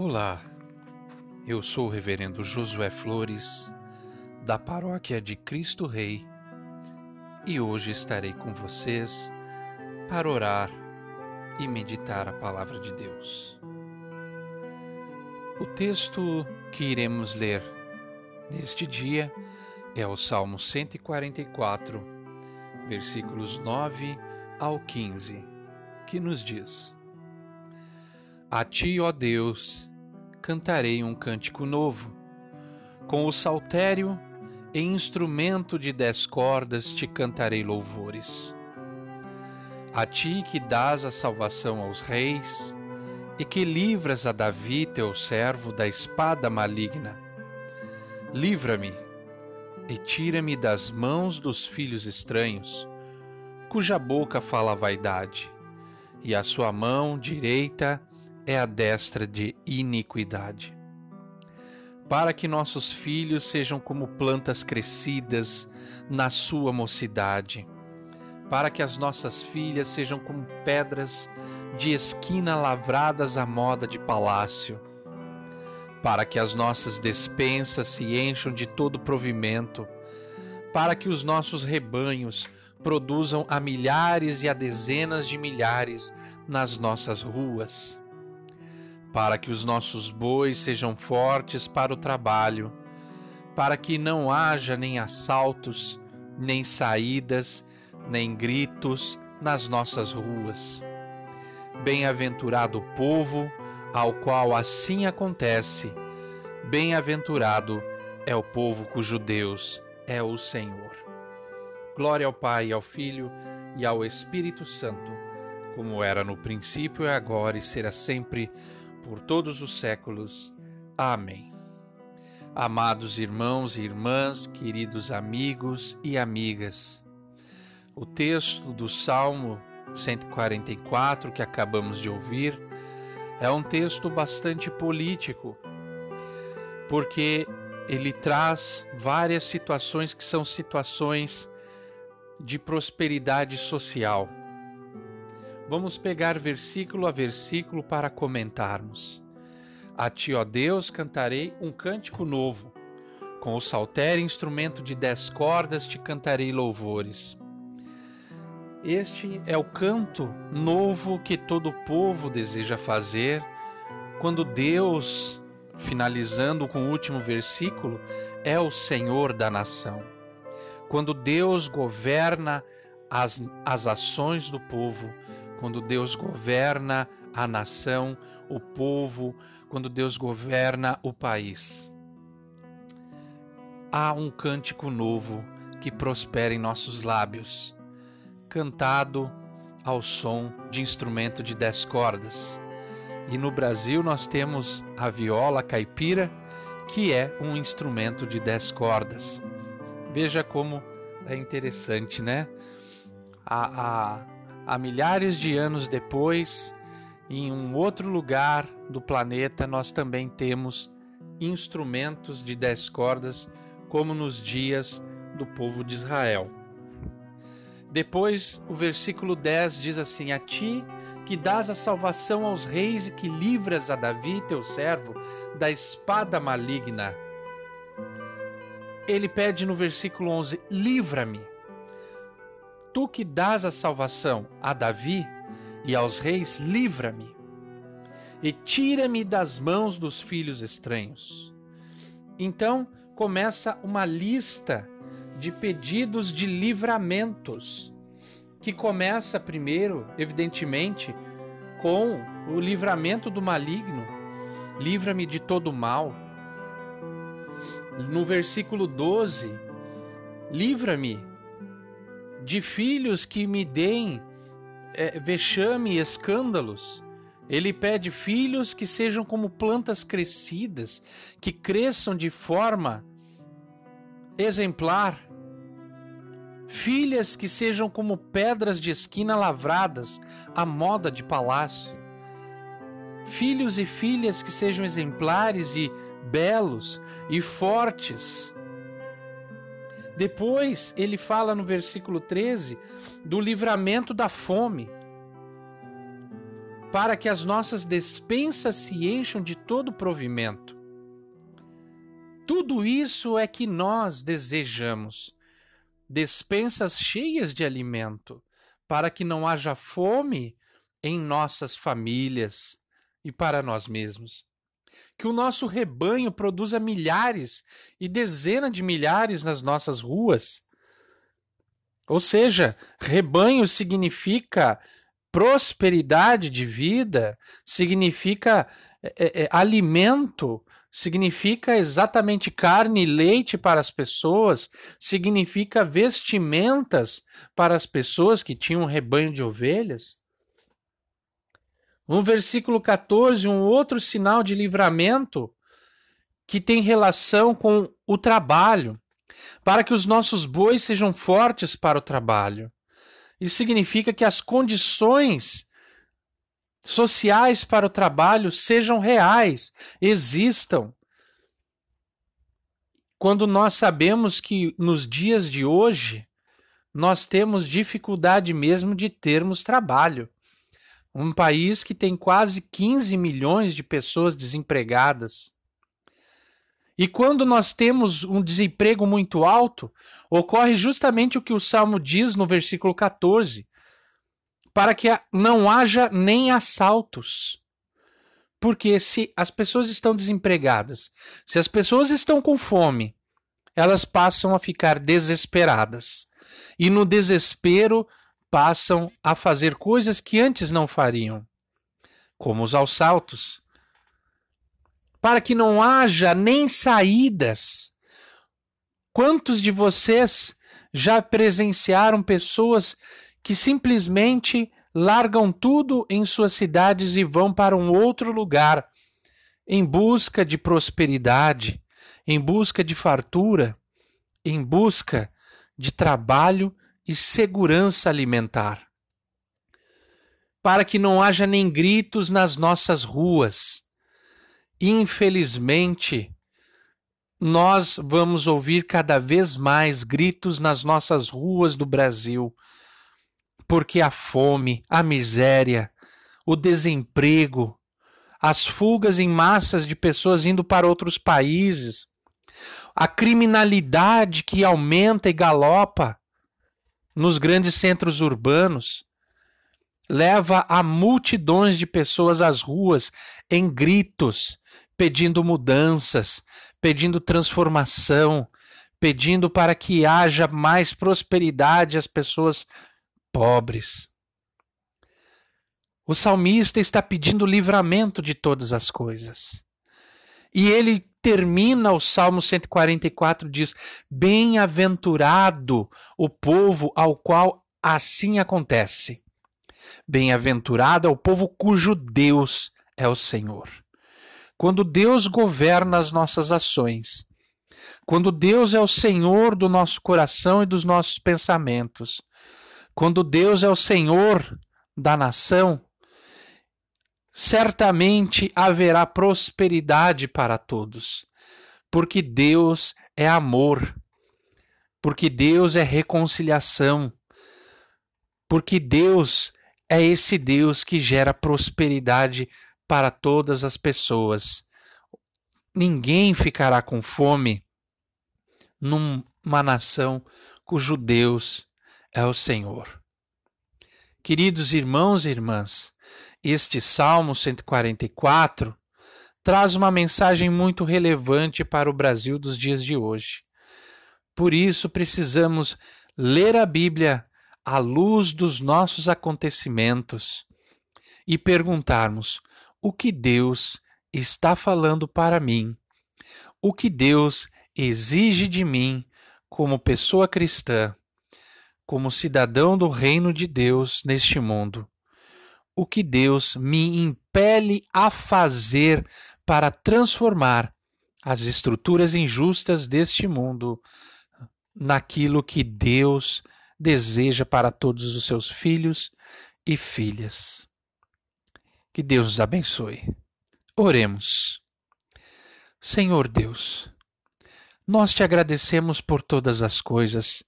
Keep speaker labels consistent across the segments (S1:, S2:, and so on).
S1: Olá, eu sou o Reverendo Josué Flores, da Paróquia de Cristo Rei, e hoje estarei com vocês para orar e meditar a Palavra de Deus. O texto que iremos ler neste dia é o Salmo 144, versículos 9 ao 15, que nos diz: A ti, ó Deus, cantarei um cântico novo. Com o saltério e instrumento de dez cordas te cantarei louvores. A ti que dás a salvação aos reis e que livras a Davi, teu servo, da espada maligna. Livra-me e tira-me das mãos dos filhos estranhos, cuja boca fala vaidade, e a sua mão direita é a destra de iniquidade. Para que nossos filhos sejam como plantas crescidas na sua mocidade, para que as nossas filhas sejam como pedras de esquina lavradas à moda de palácio, para que as nossas despensas se encham de todo provimento, para que os nossos rebanhos produzam a milhares e a dezenas de milhares nas nossas ruas para que os nossos bois sejam fortes para o trabalho, para que não haja nem assaltos, nem saídas, nem gritos nas nossas ruas. Bem-aventurado o povo ao qual assim acontece. Bem-aventurado é o povo cujo Deus é o Senhor. Glória ao Pai, ao Filho e ao Espírito Santo, como era no princípio, e agora e será sempre por todos os séculos. Amém. Amados irmãos e irmãs, queridos amigos e amigas, o texto do Salmo 144 que acabamos de ouvir é um texto bastante político, porque ele traz várias situações que são situações de prosperidade social Vamos pegar versículo a versículo para comentarmos. A ti, ó Deus, cantarei um cântico novo. Com o saltério instrumento de dez cordas te cantarei louvores. Este é o canto novo que todo povo deseja fazer quando Deus, finalizando com o último versículo, é o Senhor da nação. Quando Deus governa as, as ações do povo, quando Deus governa a nação, o povo, quando Deus governa o país. Há um cântico novo que prospera em nossos lábios, cantado ao som de instrumento de dez cordas. E no Brasil nós temos a viola caipira, que é um instrumento de dez cordas. Veja como é interessante, né? A, a, há milhares de anos depois, em um outro lugar do planeta, nós também temos instrumentos de dez cordas, como nos dias do povo de Israel. Depois, o versículo 10 diz assim: A ti que dás a salvação aos reis e que livras a Davi, teu servo, da espada maligna. Ele pede no versículo 11: Livra-me Tu que dás a salvação a Davi e aos reis, livra-me e tira-me das mãos dos filhos estranhos. Então começa uma lista de pedidos de livramentos, que começa primeiro, evidentemente, com o livramento do maligno. Livra-me de todo mal. No versículo 12, livra-me de filhos que me deem é, vexame e escândalos. Ele pede filhos que sejam como plantas crescidas, que cresçam de forma exemplar. Filhas que sejam como pedras de esquina lavradas, à moda de palácio. Filhos e filhas que sejam exemplares e belos e fortes depois ele fala no versículo 13 do livramento da fome. para que as nossas despensas se encham de todo provimento. Tudo isso é que nós desejamos. Despensas cheias de alimento, para que não haja fome em nossas famílias e para nós mesmos. Que o nosso rebanho produza milhares e dezenas de milhares nas nossas ruas. Ou seja, rebanho significa prosperidade de vida, significa é, é, alimento, significa exatamente carne e leite para as pessoas, significa vestimentas para as pessoas que tinham um rebanho de ovelhas. No versículo 14, um outro sinal de livramento que tem relação com o trabalho, para que os nossos bois sejam fortes para o trabalho. Isso significa que as condições sociais para o trabalho sejam reais, existam. Quando nós sabemos que nos dias de hoje nós temos dificuldade mesmo de termos trabalho. Um país que tem quase 15 milhões de pessoas desempregadas. E quando nós temos um desemprego muito alto, ocorre justamente o que o Salmo diz no versículo 14: para que não haja nem assaltos. Porque se as pessoas estão desempregadas, se as pessoas estão com fome, elas passam a ficar desesperadas. E no desespero passam a fazer coisas que antes não fariam, como os assaltos, para que não haja nem saídas. Quantos de vocês já presenciaram pessoas que simplesmente largam tudo em suas cidades e vão para um outro lugar em busca de prosperidade, em busca de fartura, em busca de trabalho e segurança alimentar? Para que não haja nem gritos nas nossas ruas Infelizmente, nós vamos ouvir cada vez mais gritos nas nossas ruas do Brasil, porque a fome, a miséria, o desemprego, as fugas em massas de pessoas indo para outros países, a criminalidade que aumenta e galopa nos grandes centros urbanos, leva a multidões de pessoas às ruas em gritos, pedindo mudanças, pedindo transformação, pedindo para que haja mais prosperidade às pessoas pobres. O salmista está pedindo livramento de todas as coisas. E ele termina o Salmo 144 diz: Bem-aventurado o povo ao qual assim acontece. Bem-aventurado é o povo cujo Deus é o Senhor. Quando Deus governa as nossas ações, quando Deus é o Senhor do nosso coração e dos nossos pensamentos, quando Deus é o Senhor da nação, certamente haverá prosperidade para todos, porque Deus é amor, porque Deus é reconciliação, porque Deus é esse Deus que gera prosperidade para todas as pessoas. Ninguém ficará com fome numa nação cujo Deus é o Senhor. Queridos irmãos e irmãs, este Salmo 144 traz uma mensagem muito relevante para o Brasil dos dias de hoje. Por isso, precisamos ler a Bíblia à luz dos nossos acontecimentos e perguntarmos: o que Deus está falando para mim, o que Deus exige de mim como pessoa cristã, como cidadão do reino de Deus neste mundo, o que Deus me impele a fazer para transformar as estruturas injustas deste mundo naquilo que Deus deseja para todos os seus filhos e filhas. Que Deus os abençoe. Oremos. Senhor Deus, nós te agradecemos por todas as coisas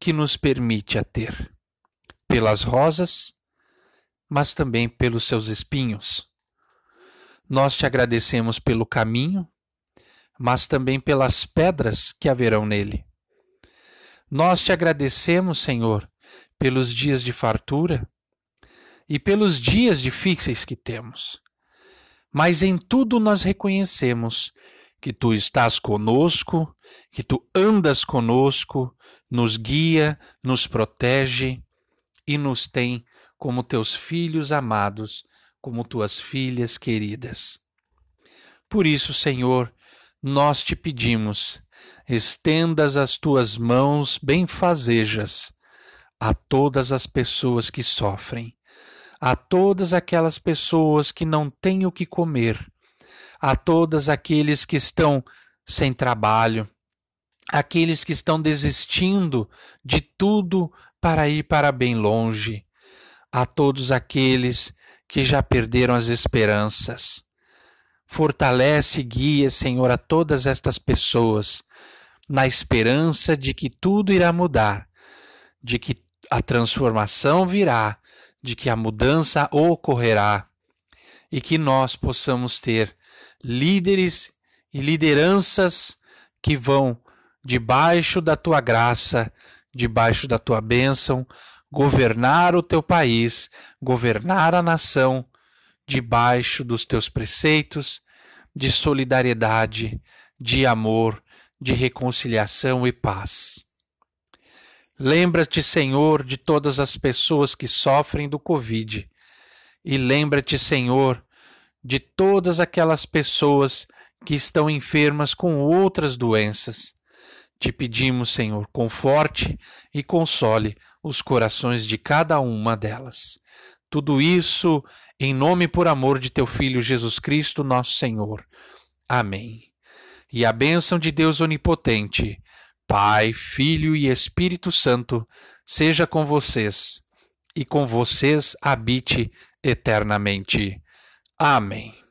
S1: que nos permite a ter, pelas rosas, mas também pelos seus espinhos. Nós te agradecemos pelo caminho, mas também pelas pedras que haverão nele. Nós te agradecemos, Senhor, pelos dias de fartura e pelos dias difíceis que temos. Mas em tudo nós reconhecemos que tu estás conosco, que tu andas conosco, nos guia, nos protege e nos tem como teus filhos amados, como tuas filhas queridas. Por isso, Senhor, nós te pedimos, estendas as tuas mãos benfazejas a todas as pessoas que sofrem, a todas aquelas pessoas que não têm o que comer, a todos aqueles que estão sem trabalho, aqueles que estão desistindo de tudo para ir para bem longe, a todos aqueles que já perderam as esperanças. Fortalece e guia, Senhor, a todas estas pessoas, na esperança de que tudo irá mudar, de que a transformação virá, de que a mudança ocorrerá e que nós possamos ter líderes e lideranças que vão debaixo da tua graça, debaixo da tua bênção, governar o teu país, governar a nação, debaixo dos teus preceitos de solidariedade, de amor, de reconciliação e paz. Lembra-te, Senhor, de todas as pessoas que sofrem do Covid. E lembra-te, Senhor, de todas aquelas pessoas que estão enfermas com outras doenças. Te pedimos, Senhor, conforte e console os corações de cada uma delas. Tudo isso em nome e por amor de teu Filho Jesus Cristo, nosso Senhor. Amém. E a bênção de Deus Onipotente, Pai, Filho e Espírito Santo, seja com vocês e com vocês habite eternamente. Amém.